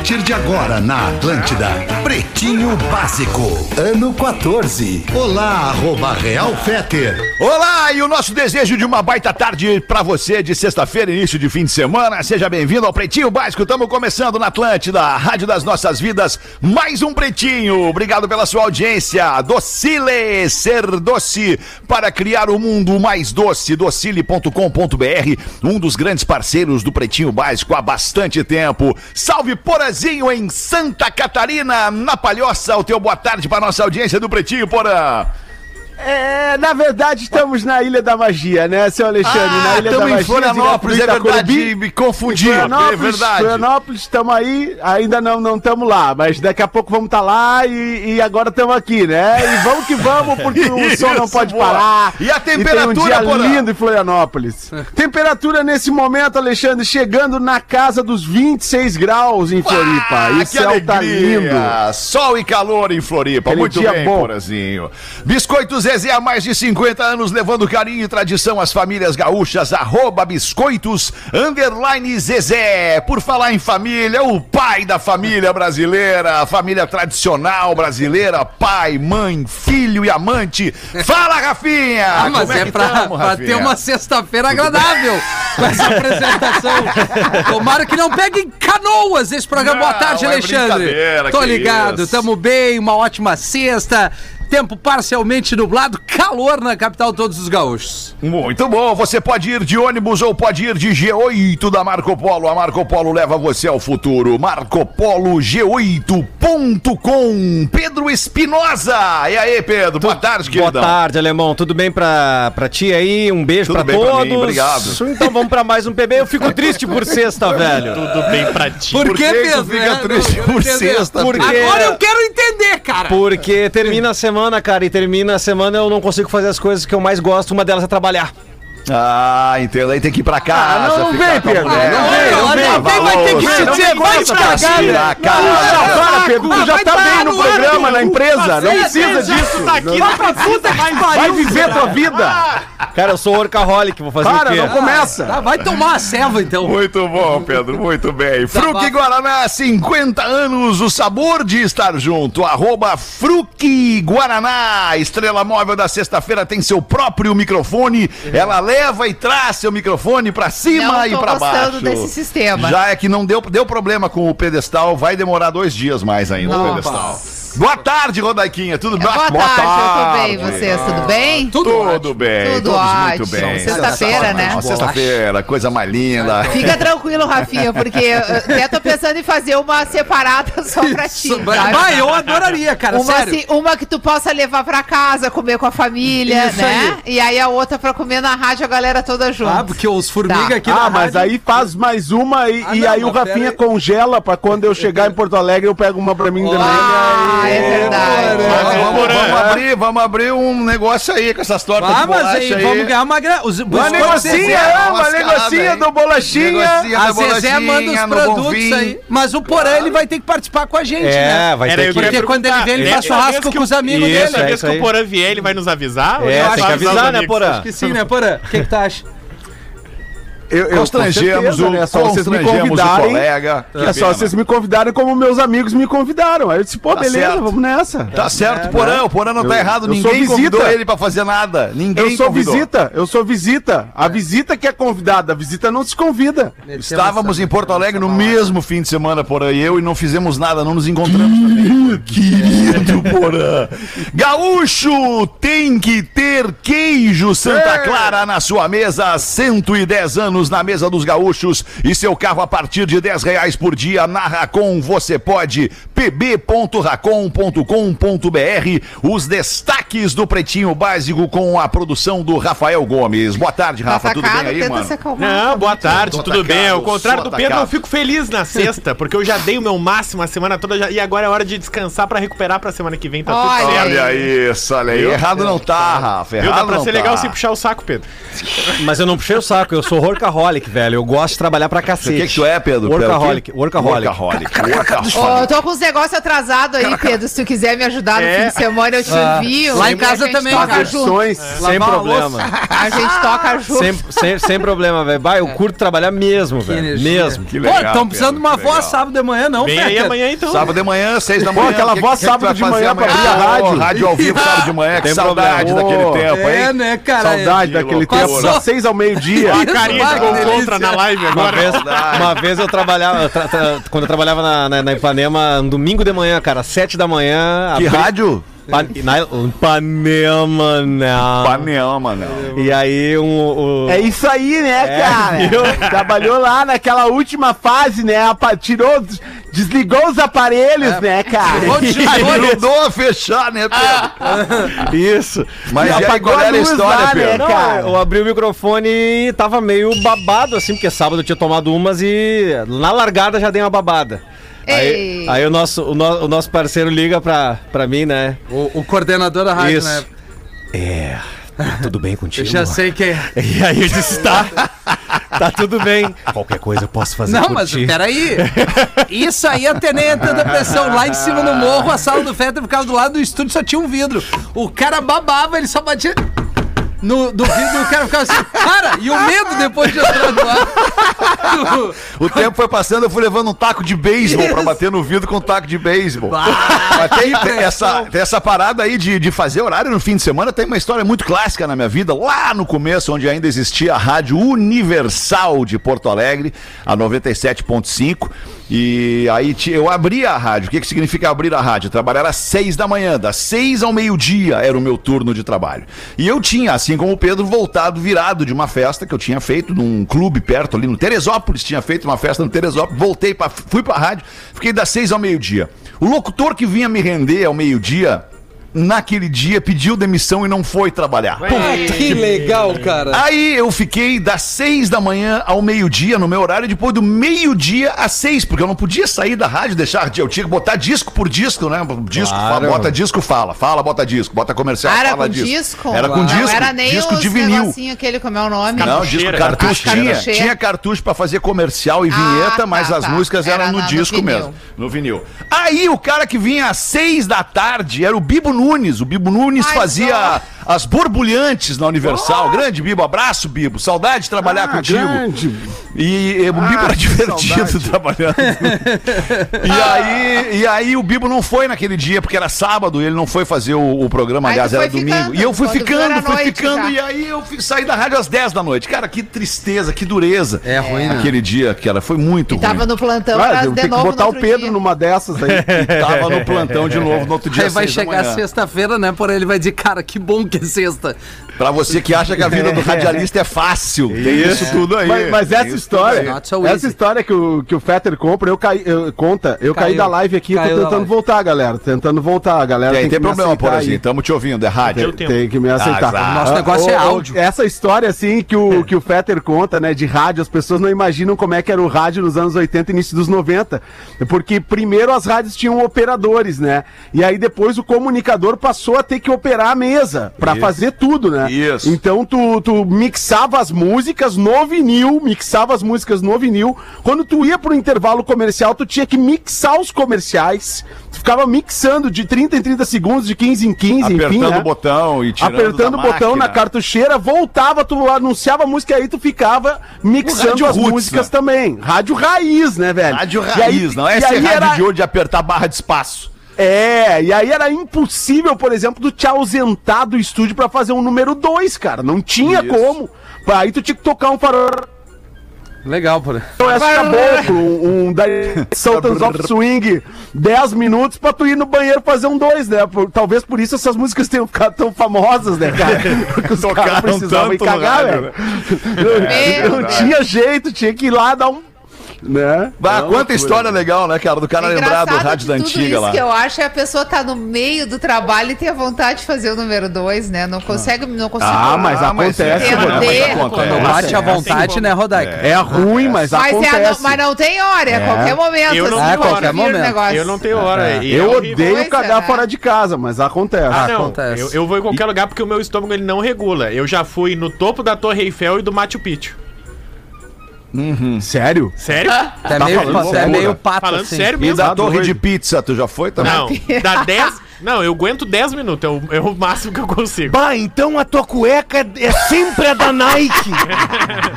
partir de agora na Atlântida, Pretinho Básico, ano 14. Olá, arroba Real Feter. Olá, e o nosso desejo de uma baita tarde pra você de sexta-feira, início de fim de semana. Seja bem-vindo ao Pretinho Básico. Estamos começando na Atlântida, a rádio das nossas vidas. Mais um Pretinho. Obrigado pela sua audiência. Docile, ser doce para criar o um mundo mais doce. Docile.com.br, um dos grandes parceiros do Pretinho Básico há bastante tempo. Salve Porazinho em Santa Catarina, na Palhoça. O teu boa tarde para nossa audiência do Pretinho, Porã. É, na verdade, estamos na Ilha da Magia, né, seu Alexandre? Ah, na Ilha da estamos Magia. em Florianópolis, é verdade, me confundi, é Florianópolis, verdade. Florianópolis, estamos aí, ainda não não estamos lá, mas daqui a pouco vamos estar lá e, e agora estamos aqui, né? E vamos que vamos, porque o sol não Isso, pode boa. parar. E a temperatura, tem um dia lindo em Florianópolis. Temperatura nesse momento, Alexandre, chegando na casa dos 26 graus em Floripa. Ah, e céu tá alegria. lindo. Sol e calor em Floripa. Aquele Muito dia bem, bom. Porazinho. Biscoito Zezé há mais de 50 anos, levando carinho e tradição às famílias gaúchas. Arroba biscoitos, underline Zezé. Por falar em família, o pai da família brasileira, a família tradicional brasileira, pai, mãe, filho e amante. Fala, Rafinha! Ah, mas Como é, que pra, tamo, pra ter uma sexta-feira agradável com essa apresentação. Tomara que não pegue em canoas esse programa. Boa Não, tarde, é Alexandre. Tô ligado, isso. tamo bem, uma ótima sexta. Tempo parcialmente nublado, calor na capital todos os gaúchos. Muito bom, você pode ir de ônibus ou pode ir de G8 da Marco Polo. A Marco Polo leva você ao futuro. MarcoPoloG8.com. Pedro Espinosa. E aí, Pedro? Boa tarde, Boa queridão. tarde, alemão. Tudo bem pra, pra ti aí? Um beijo Tudo pra bem pra todos. mim, obrigado. Então vamos pra mais um PB. Eu fico triste por sexta, velho. Tudo bem pra ti. Por, Por que, que tu fica É, triste não, por sexta, Porque- Agora eu quero entender, cara. Porque termina a semana, cara, e termina a semana eu não consigo fazer as coisas que eu mais gosto. Uma delas é trabalhar. Ah, entendo. Aí tem que ir pra casa. Ah, não, vem, Pedro. Não vem, não vem. alguém vai ter que te dizer, vai te pra cagar, né? cara. Não, para, Pedro, tu já vai tá bem no programa, na empresa, não precisa disso. tá aqui, Não- não precisa mais Vai viver tua vida. Cara, eu sou workaholic, vou fazer Para, o quê? não começa. Tá, vai tomar a ceva, então. Muito bom, Pedro, muito bem. Fruque bom. Guaraná, 50 anos, o sabor de estar junto. Arroba Fruque Guaraná. Estrela móvel da sexta-feira tem seu próprio microfone. Ela leva e traz seu microfone pra cima Não e tô pra gostando baixo. desse sistema. Já é que não deu, deu problema com o pedestal, vai demorar dois dias mais ainda o Nossa. Boa tarde, Rodaiquinha. Tudo bem? Boa tarde, eu tô bem. Vocês, tudo bem? Tudo bem, Tudo todos ótimo. muito bem. Sexta-feira, né? Sexta-feira, coisa mais linda. Fica tranquilo, Rafinha, porque eu até tô pensando em fazer uma separada só pra ti. Isso, vai, eu adoraria, cara, Uma, sério. assim, uma que tu possa levar pra casa, comer com a família, Isso né? E aí a outra pra comer na rádio, a galera toda junto. Ah, porque os formiga Tá. aqui na Ah, mas rádio- aí faz mais uma e, Ah, e não, aí o Rafinha aí. congela pra quando eu chegar em Porto Alegre eu pego uma pra mim também. Ah, é verdade. Vamos, vamos- vamos abrir, vamos abrir um negócio aí com essas tortas Ah, de mas bolacha aí, aí. vamos ganhar uma grana. Os, Uma negocinha, é, uma negocinha do bolachinha. A Zezé manda os produtos aí. Mas o Porã, ele vai ter que participar com a gente, É, né? vai Era ter que... Porque quando ele vem, ele faz churrasco com os amigos dele. Essa é vez que o Porã vier, ele vai nos avisar? É, vai tem que avisar né? Porã? Acho que sim, né, Porã? O que, que tu acha? Eu, eu, Constrangemos certeza, o, né? É só vocês me constrangemos o convidarem. colega. É só vocês me convidarem como meus amigos me convidaram. Aí eu disse, pô, Tá beleza, certo. vamos nessa. Tá certo, Porã. O Porã não tá Eu- errado. eu sou Ninguém convidou ele pra fazer nada. Ninguém Eu sou convidou. visita, eu sou visita. A visita que é convidada, a visita não se convida. Estávamos em Porto Alegre no mesmo fim de semana, Porã e eu, e não fizemos nada, não nos encontramos também. Querido Porã. Gaúcho tem que ter queijo Santa Clara na sua mesa há 110 anos anos na mesa dos gaúchos e seu carro a partir de 10 reais por dia na Racon você pode pb.racon.com.br os destaques do Pretinho Básico com a produção do Rafael Gomes. Boa tarde, Rafa, Tá tudo bem atacado, aí, mano? Não, boa tarde, tudo bem. atacado, Ao contrário do Pedro, atacado. eu fico feliz na sexta, porque eu já dei o meu máximo a semana toda e agora é hora de descansar pra recuperar pra semana que vem, tá Olha tudo certo. Olha isso, olha aí. Viu? Errado não tá, Rafa. Viu? Errado Dá pra não ser tá. legal se puxar o saco, Pedro. Mas eu não puxei o saco, eu sou workaholic, velho. Eu gosto de trabalhar pra O cacete. que, que tu é, Pedro? Workaholic. Workaholic. Workaholic. Workaholic. eu tô com uns negócios atrasados aí, Pedro. Se tu quiser me ajudar no É. fim de semana, eu te Ah, envio. lá em casa a também, cara. junto. Versões. Sem Lavar a problema. A gente toca junto. Sem, sem, sem problema, velho. Vai, eu curto trabalhar mesmo, velho. Mesmo. Que Pô, legal, estão precisando de uma voz legal. sábado de manhã, não, Vem aí amanhã então. Sábado de manhã, seis da Pô, manhã. aquela O que voz sábado de manhã pra abrir a rádio. rádio ao vivo, sábado de manhã. Que saudade daquele tempo, É, hein? né, cara? Saudade É. daquele a tempo, das seis ao meio-dia. A carinha Contra na live Uma agora. vez, uma vez eu trabalhava, tra- tra- quando eu trabalhava na, na, na Ipanema, um domingo de manhã, cara, sete da manhã. Que abri- rádio? Pa- na, Ipanema, não. Panema, não. E aí, um, o- É isso aí, né, É, cara? Trabalhou lá naquela última fase, né? Tirou, desligou os aparelhos, né, cara? Ajudou a fechar, né, Pedro? Isso. Mas e aí, apagou qual a era a história, lá, né, Pedro? Não, cara? eu abri o microfone e tava meio babado, assim, porque sábado eu tinha tomado umas e na largada já dei uma babada. Aí, aí o, nosso, o, no- o nosso parceiro liga pra, pra mim, né? O, o coordenador da rádio, Isso. né? É. Tudo bem Eu contigo? já sei quem é. E aí eu disse, tá. Tá tudo bem. Qualquer coisa eu posso fazer Não, por mas ti. peraí. Isso aí a tenente da pressão. Lá em cima no morro, a sala do Fetter ficava do lado do estúdio, só tinha um vidro. O cara babava, ele só batia no, do vidro e o cara ficava assim, cara, e o medo depois de entrar no ar. O tempo foi passando, eu fui levando um taco de beisebol pra bater no vidro com um taco de beisebol. Mas tem, tem essa, tem essa parada aí de, de fazer horário no fim de semana, tem uma história muito clássica na minha vida, lá no começo, onde ainda existia a Rádio Universal de Porto Alegre, a 97.5. E aí eu abri a rádio. O que, que significa abrir a rádio? Trabalhar às seis da manhã, das seis ao meio-dia era o meu turno de trabalho. E eu tinha, assim como o Pedro, voltado, virado de uma festa que eu tinha feito num clube perto ali no Teresópolis, tinha feito uma festa no Teresópolis, voltei para fui pra rádio, fiquei das seis ao meio-dia. O locutor que vinha me render ao meio-dia, naquele dia, pediu demissão e não foi trabalhar. que legal, cara. Aí eu fiquei das seis da manhã ao meio-dia no meu horário, depois do meio-dia às seis, porque eu não podia sair da rádio, deixar. Eu tinha que botar disco por disco, né? Disco, Claro. fala, bota disco, fala, fala, bota disco, bota comercial, Ah, era fala com disco. disco? Era com Não disco, era nem disco os de vinil. negocinho aquele, como é o nome? Não, disco cartucho. Ah, Tinha, tinha cartucho pra fazer comercial e Ah, vinheta, tá, mas as tá. músicas Era eram no na- no disco vinil. mesmo, no vinil. Aí o cara que vinha às seis da tarde era o Bibo Nunes. O Bibo Nunes Ai, fazia as borbulhantes na Universal. Grande Bibo, abraço, Bibo. Saudade de trabalhar Ah, contigo. grande. E, e o Bibo Ah, era que divertido saudade. trabalhando. e, aí, e aí o Bibo não foi naquele dia, porque era sábado, e ele não foi fazer o, o programa, Aí aliás, era domingo. ficando, e eu fui era ficando, fui noite ficando, já. e aí eu fui- saí da rádio às 10 da noite. Cara, que tristeza, que dureza. É ruim, né? Aquele dia, cara, foi muito E ruim. tava no plantão Ah, de tenho que novo botar no o Pedro dia. numa dessas aí. Tava no plantão de novo no outro dia. Aí vai chegar sexta-feira, né? Por ele vai dizer, cara, que bom que é sexta. Pra você que acha que a vida do radialista é fácil. Tem isso tudo aí. Mas, mas essa história, so essa história que o, que o Fetter compra, eu caí, eu, conta, eu caí Caiu. da live aqui, eu Caiu tô tentando voltar, galera. Tentando voltar, galera. E aí, tem, tem problema, aceitar Porazinho. aí. Estamos te ouvindo, é rádio. Tem, tem que me aceitar. Azar. Nosso Ah, negócio é ô, ô, áudio. Essa história, assim, que o, que o Fetter conta, né, de rádio, as pessoas não imaginam como é que era o rádio nos anos 80 e início dos 90. Porque primeiro as rádios tinham operadores, né? E aí depois o comunicador passou a ter que operar a mesa pra Isso. fazer tudo, né? Isso. Então tu, tu mixava as músicas no vinil, mixava as músicas no vinil. Quando tu ia pro intervalo comercial, tu tinha que mixar os comerciais. Tu ficava mixando de 30 em 30 segundos, de 15 em 15, enfim, Apertando né? o botão e tirando apertando o botão na máquina. cartucheira, voltava, tu anunciava a música aí, tu ficava mixando as roots, músicas né? também. Rádio raiz, né, velho? Rádio E aí- raiz, não é e esse aí rádio era- de hoje de apertar barra de espaço. É, e aí era impossível, por exemplo, tu te ausentar do estúdio pra fazer um número 2, cara. Não tinha Isso. como. Aí tu tinha que tocar um farol. Legal, por Então essa caboclo, um, um da Sultans of Swing, 10 minutos pra tu ir no banheiro fazer um dois, né? Por- talvez por isso essas músicas tenham ficado tão famosas, né, cara? Porque os caras precisavam ir cagar, velho. Não, Meu não tinha jeito, tinha que ir lá dar um. Né? Bah, Não, quanta história legal, né, cara? Do cara lembrar do rádio da antiga isso lá. que eu acho é a pessoa tá no meio do trabalho e tem a vontade de fazer o número dois, né? Não consegue, não consigo. Ah, mas Ah, mas acontece, é, mas Rodaica. acontece. Quando bate à vontade, né, Rodaica? É ruim, mas, Mas, é a- acontece. mas não tem hora, é a qualquer momento. Eu não- assim, É, pode qualquer vir o momento. negócio. Eu não tenho hora. é Eu odeio cagar né? fora de casa, mas acontece. Ah, não. Acontece. Eu, eu vou em qualquer lugar porque o meu estômago ele não regula. Eu já fui no topo da Torre Eiffel e do Machu Picchu. Sério? Sério? É Tá meio, falando é sério? meio pato, Falando assim. sério E mesmo. da Tá torre de pizza, tu já foi também? Não, dá 10. Não, eu aguento 10 minutos. É o, é o máximo que eu consigo. Bah, então a tua cueca é sempre a da Nike.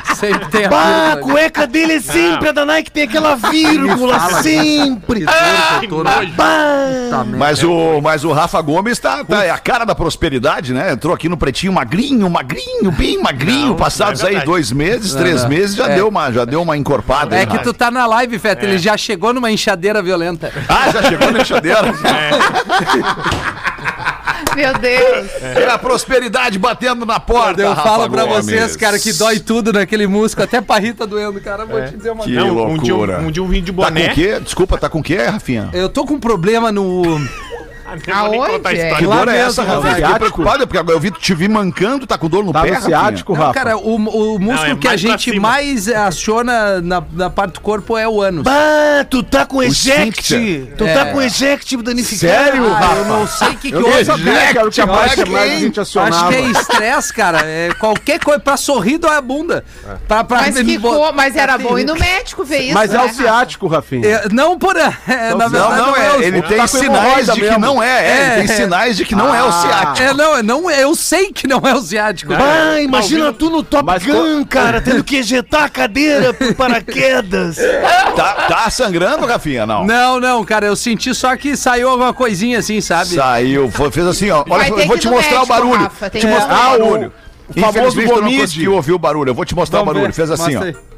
Sempre tem a Bah, a ali. cueca dele é sempre a da Nike, tem aquela vírgula, sempre. Bah. Mas o, mas o Rafa Gomes tá, tá é a cara da prosperidade, né? Entrou aqui no pretinho magrinho, magrinho, bem magrinho. Não, Passados não é aí dois meses, três não. meses, já, É. deu uma, já deu uma encorpada. É aí, que né? tu tá na live, Feta, ele já chegou numa enxadeira violenta. Ah, já chegou na enxadeira. Meu Deus. É a prosperidade batendo na porta. eu Rafa falo pra Gomes. vocês, cara, que dói tudo naquele músculo, até pra Rita doendo, cara. Vou te dizer uma Que coisa. Não, um dia, loucura. um, um dia eu vim de Tá com boné. o quê? Desculpa, tá com o quê, Rafinha? Eu tô com um problema no. Não Aonde a é? Que Lá dor é essa, Rafa. Rafinha? Fiquei Ciático? preocupado, porque eu vi, te vi mancando, tá com dor no Tá pé, no ciático, Não, Rafa. cara, o, o músculo é que a gente mais aciona na, na parte do corpo é o ânus. Bah, tu tá com eject. esfíncter. Tu É. tá com eject danificado. Sério, Ah, Rafa? eu não sei o que, que Eu houve. nem sabia que o que mais, a gente Acho acionava. que é estresse, cara. É qualquer coisa pra sorrir dói a bunda. Pra, pra Mas, ficou, mas era bom ir no médico ver isso. Mas é né, o ciático, Rafinha. É, não por. É, na Não, verdade, não, é. o- Ele Tá tem com sinais de que não é. É, tem É. sinais de que não é o Ah. ciático. É, não, não, eu sei que não é o ciático. Ah, imagina tu no Top Mas Gun, cara, tendo que ejetar a cadeira por paraquedas. Tá, tá sangrando, Rafinha? Não. Não, não, cara, eu senti só que saiu alguma coisinha assim, sabe? Saiu, foi- fez assim, ó. Olha, eu vou te mostrar o médico, barulho. Rafa, tem te mostrar o barulho. O famoso Infelizmente, eu não ouvir o barulho. Eu vou te mostrar o Vamos barulho. ver, Fez assim, ó. mostra aí.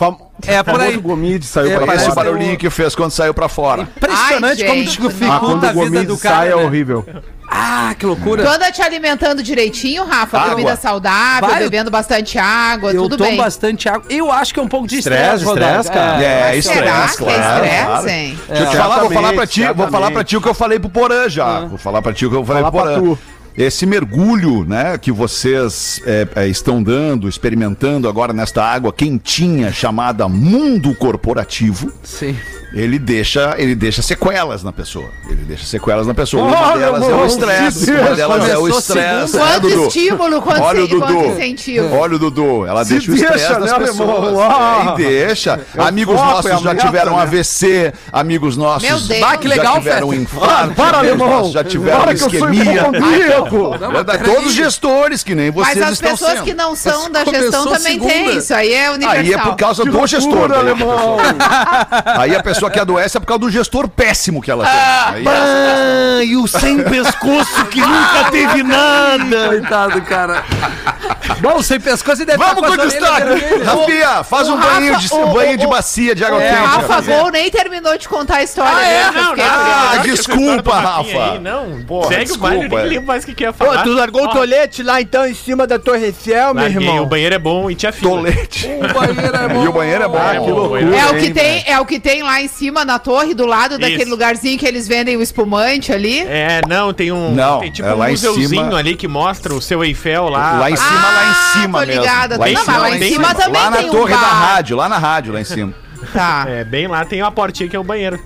Fam... É, por aí. famoso Gomide saiu É, pra parece Esse fora. barulhinho que fez quando saiu pra fora. Impressionante Ai, como Ah, dificulta o a vida Gomide do cara. sai é né? horrível. Ah, que loucura. Tu anda te alimentando direitinho, Rafa? Água. Comida saudável, Vai, eu- bebendo bastante água, Eu tudo tomo bem. bastante água. Eu acho que é um pouco de Estresse, estresse, cara. É, Será estresse, que claro. é estresse, hein? Deixa eu te falar, vou falar pra ti, vou falar pra ti o que eu falei pro Porã já. Vou falar pra ti o que eu falei pro pra Porã. Esse mergulho, né, que vocês é, é, estão dando, experimentando agora nesta água quentinha chamada mundo corporativo, Sim. ele deixa, ele deixa sequelas na pessoa. Ele deixa sequelas na pessoa. Uma delas é o estresse. Uma delas é o estresse. né, Quanto Dudu? estímulo, quanto, Olha o se- quanto Dudu. incentivo. Olha o Dudu, ela Se deixa o estresse nas né, pessoas. É, e deixa. É o amigos foco, nossos é já meta, tiveram né? AVC, amigos nossos Meu Deus. Que legal, já tiveram um infarto, Ah, para, amigos alemão. nossos já tiveram Para isquemia. hipocondríaco. Verdade, Todos os gestores que nem vocês Mas as estão pessoas sendo. que não são da Começou gestão também segunda. têm isso. Aí é universal. Aí é por causa Que do gestor. loucura, daí. alemão. Aí a pessoa que adoece é por causa do gestor péssimo que ela tem. Aí é- Ah, e o sem pescoço que nunca teve nada. Coitado, cara. Bom, sem pescoço e deve Vamos estar com o destaque. Rafinha, faz o um banho de, o- banho o- de bacia de água É, quente. Rafa. Gol nem terminou de contar a história Ah, é? Não, fiquei não. Ah, desculpa, Rafa. aí, Não, Porra, segue o baile, nem é. lembro mais que, que ia Pô, falar. tu largou o tolete lá então em cima da Torre Eiffel, meu Larguei, irmão. O banheiro é bom e tinha fila. Tolete. O banheiro é bom. E o banheiro é bom. É, que bom, loucura. banheiro É o que, hein, tem, é o que tem lá em cima na torre, do lado daquele Isso. lugarzinho que eles vendem o espumante ali. É, não, tem um. Não, tem tipo é um lá em museuzinho cima. ali que mostra o seu Eiffel lá. Lá em cima, lá em cima Ah, tô mesmo. ligada. Lá em Não, cima, mas lá lá em cima cima. também Lá na tem um torre da bar. rádio, lá na rádio, lá em cima. Tá. É, bem lá tem uma portinha que é o banheiro.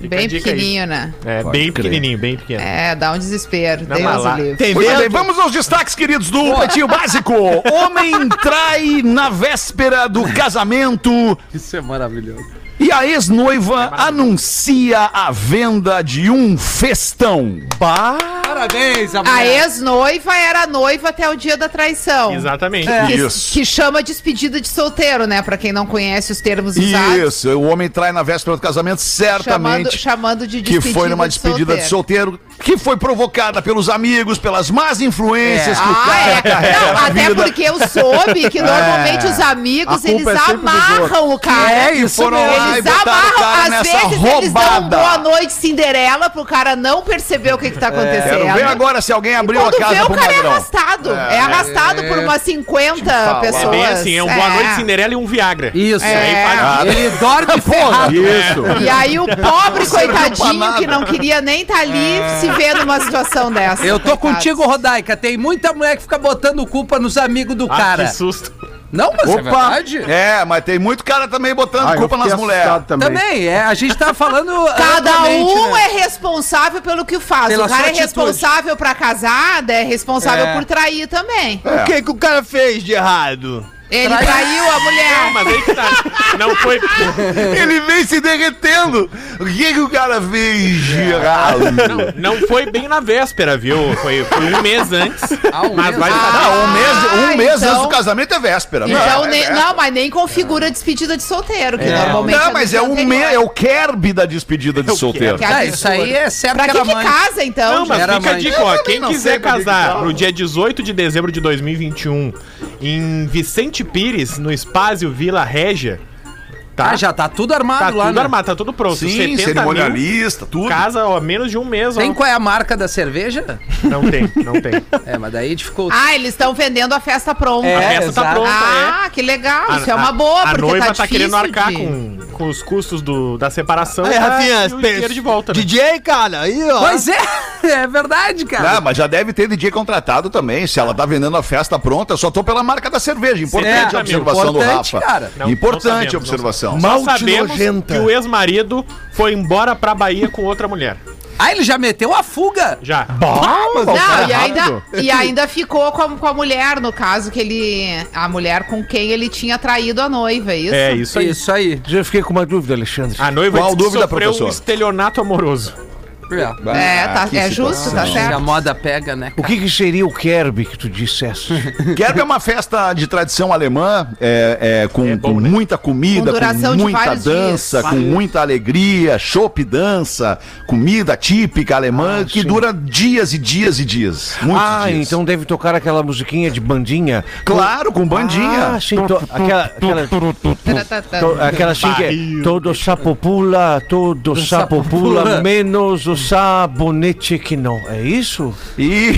Fica bem dica aí. pequenininho, né? É, Pode bem crer. pequenininho, bem pequeno. É, dá um desespero. Não, Deus lá- Muito bem, vamos aos destaques, queridos, do Pretinho Básico. Homem trai na véspera do casamento Isso é maravilhoso. e a ex-noiva anuncia a venda de um festão. Bah. Parabéns, a A ex-noiva era noiva até o dia da traição. Exatamente. Que, Isso. que chama despedida de solteiro, né? Pra quem não conhece os termos usados. Isso, o homem trai na véspera do casamento, Chamando, certamente. chamando de Que despedida foi numa despedida de solteiro, que foi provocada pelos amigos, pelas más influências que o Ah, cara é. carrega Não, na até vida. porque eu soube que normalmente os amigos, eles é amarram o cara. É, isso foram mesmo. lá e Eles o amarram, cara às nessa vezes eles dão roubada. boa noite Cinderela pro cara não perceber o que, que tá acontecendo. Quero ver agora se alguém abriu a Quando vê, casa o pro cara é magrão. arrastado. É, arrastado por umas 50 pessoas. É bem assim, é um boa noite Cinderela e um Viagra. Isso. É. Aí Ele dorme ferrado. Isso. E aí o pobre coitadinho que não queria nem estar ali se vê numa situação dessa. Eu tô coitado. contigo, Rodaica. Tem muita mulher que fica botando culpa nos amigos do Ah, cara. que susto. Não, mas é Opa. verdade. É, mas tem muito cara também botando Ah, culpa nas mulheres. Também. Também, é. A gente tá falando. Cada um né? é responsável pelo que faz. Pela o cara é atitude. responsável pra casada, é responsável É. por trair também. O que, que o cara fez de errado? Ele Trai- traiu a mulher. Mas aí que tá. Não foi. Ele vem se derretendo. O que, que o cara fez de errado? Não foi bem na véspera, viu? Foi, foi um mês antes. Ah, um mas mês vai antes. saber. Não, um mês, um Ah, mês então- antes do casamento é véspera. Então, é nem- véspera. não, mas nem configura despedida de solteiro, que normalmente. Não, é mas é um mês, é o Kerb da despedida de solteiro. Que Ah, isso aí é certo Pra que que, que mãe. casa, então? Não, mas Era fica a dica, ó. Quem não quiser casar no dia 18 de dezembro de 2021 em Vicente Pires, no Espásio Vila Régia, tá? Ah, já tá tudo armado tá lá, tudo né? armado, tá tudo pronto. Sim, 70 cerimonialista, tudo. mil, casa, ó, menos de um mês, Tem ó. qual é a marca da cerveja? Não tem, não tem. É, mas daí dificulta. Ah, eles estão vendendo a festa pronta. É, a festa tá exato. pronta, Ah, que legal. é. Isso é uma boa, a porque noiva tá tá, querendo arcar de- com, com os custos do, da separação tá, Rafinha, e o dinheiro de volta, né? DJ, cara, aí, ó. Pois é, é verdade, cara. Ah, mas já deve ter DJ contratado também. Se ela tá vendendo a festa pronta, eu só tô pela marca da cerveja. Importante É, a observação do Rafa. cara. Não, Importante não a observação. Só Malte sabemos nojenta. que o ex-marido foi embora pra Bahia com outra mulher. Ah, ele já meteu a fuga. Já. Não, e ainda, e ainda ficou com a, com a mulher, no caso, que ele. A mulher com quem ele tinha traído a noiva, é isso? É isso aí. Isso aí. Já fiquei com uma dúvida, Alexandre. A noiva Qual dúvida, sofreu professor? um estelionato amoroso. É. É, tá, é justo, tá Se a certo. moda pega, né? O que, que seria o Kerb que tu dissesse? Kerb é uma festa de tradição alemã, é, é, com, É bom, com né? muita comida, Com com, muita dança, dias. com muita alegria, chopp dança, comida típica alemã, que sim. dura dias e dias e dias. Muitos ah, dias. então deve tocar aquela musiquinha de bandinha. Claro, com bandinha. Ah, sim, to- aquela, aquela, to- aquela assim que é todo sapo pula, todo sapo pula, menos o sabonete que não. É isso? E...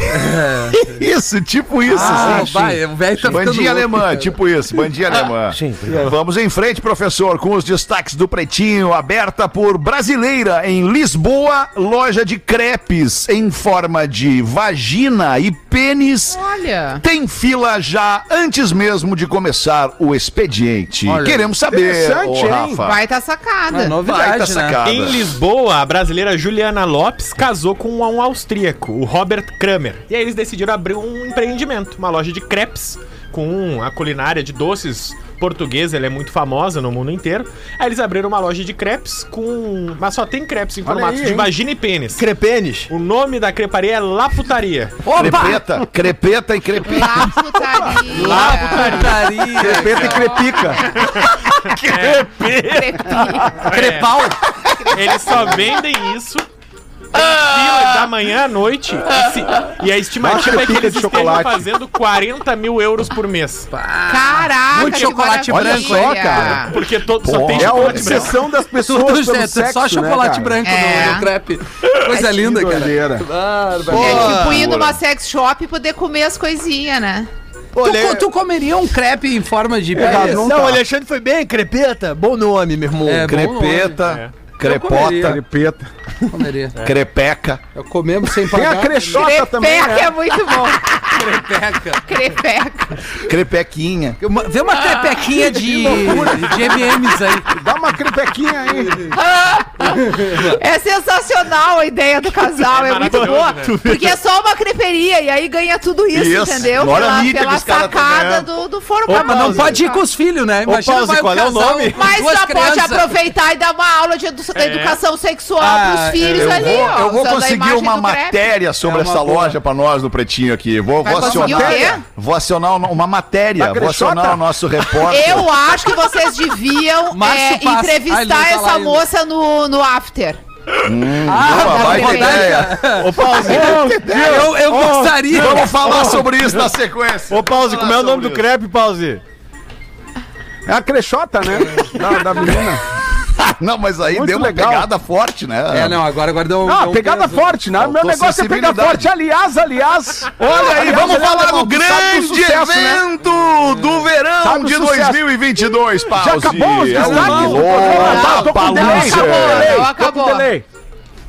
isso, tipo isso. Ah, assim. vai, o velho tá Bandinha louco. alemã, tipo isso, bandinha alemã. sim. Vamos em frente, professor, com os destaques do Pretinho, aberta por brasileira em Lisboa, loja de crepes em forma de vagina e pênis. Olha. Tem fila já antes mesmo de começar o expediente. Olha, Queremos saber, interessante, ô, hein? Rafa. Vai tá sacada. É novidade, Baita né? sacada. Em Lisboa, a brasileira Juliana Lopes casou com um austríaco, o Robert Kramer. E aí eles decidiram abrir um empreendimento, uma loja de crepes, com a culinária de doces portuguesa, ela é muito famosa no mundo inteiro. Aí eles abriram uma loja de crepes com... Mas só tem crepes em Olha formato aí, de hein? vagina e pênis. Crepênis. O nome da creparia é Laputaria. Crepeta, crepeta e crepeta. Lá putaria. Laputaria. Crepeta e crepica. Crepal. Eles só vendem isso fila da manhã à noite. E, se- e a estimativa é que Pica eles de estejam chocolate. fazendo 40 mil euros por mês. Caraca, Muito que chocolate maravilha. branco, ó, cara. Porque todo, só tem É a chocolate branco. obsessão das pessoas Tudo pelo é sexo, só né, chocolate cara? branco É. no, no crepe. Coisa Que linda, cara. doideira. É tipo ir numa sex shop e poder comer as coisinhas, né? Tu, tu comeria um crepe em forma de pênis? não Não, tá. o Alexandre foi bem, crepeta. Bom nome, meu irmão. É, bom Crepeta, crepota. Crepeta. Comeria. crepeca. Eu comemos sem Tem pagar. a crechota também, Crepeca né? é muito bom. crepeca. Crepeca. Crepequinha. Uma- Vê uma crepequinha de, de M&M's aí. Dá uma crepequinha aí. É sensacional a ideia do casal, É é, muito boa. né? Porque é só uma creperia e aí ganha tudo isso, Isso. entendeu? Olha a Pela, mídia pela tão sacada do, do Ô, mas não pode ir com os filhos, né? Imagina Pause, vai qual é o casal nome? Mas já pode aproveitar e dar uma aula de edu- É. educação sexual Ah, pros filhos Eu ali, vou, ó. eu vou conseguir uma do crepe. matéria sobre É uma essa boa. loja pra nós do Pretinho aqui. Vou, Vai vou acionar. o quê? Vou acionar uma matéria. Da Vou acionar o nosso repórter. Eu acho que vocês deviam é. Ah, entrevistar tá essa moça no, no after. Boa, tá baita bem. ideia. Ô, Pause. Eu, eu gostaria. Vamos falar sobre isso na sequência. Ô, Pause, como é o nome do crepe, Pause? É a crechota, né? Da, da menina. Não, mas aí Muito deu uma legal. pegada forte, né? É, não, agora, agora deu um. Não, deu pegada peso. forte, né? Meu negócio é pegar forte. Aliás, aliás. Olha aí, aliás, vamos aliás, falar do grande sucesso, né? evento do verão Sabe de sucesso. 2022, Pause. Já acabou os É o destaques? Tá, com Não, delay, acabou, acabou.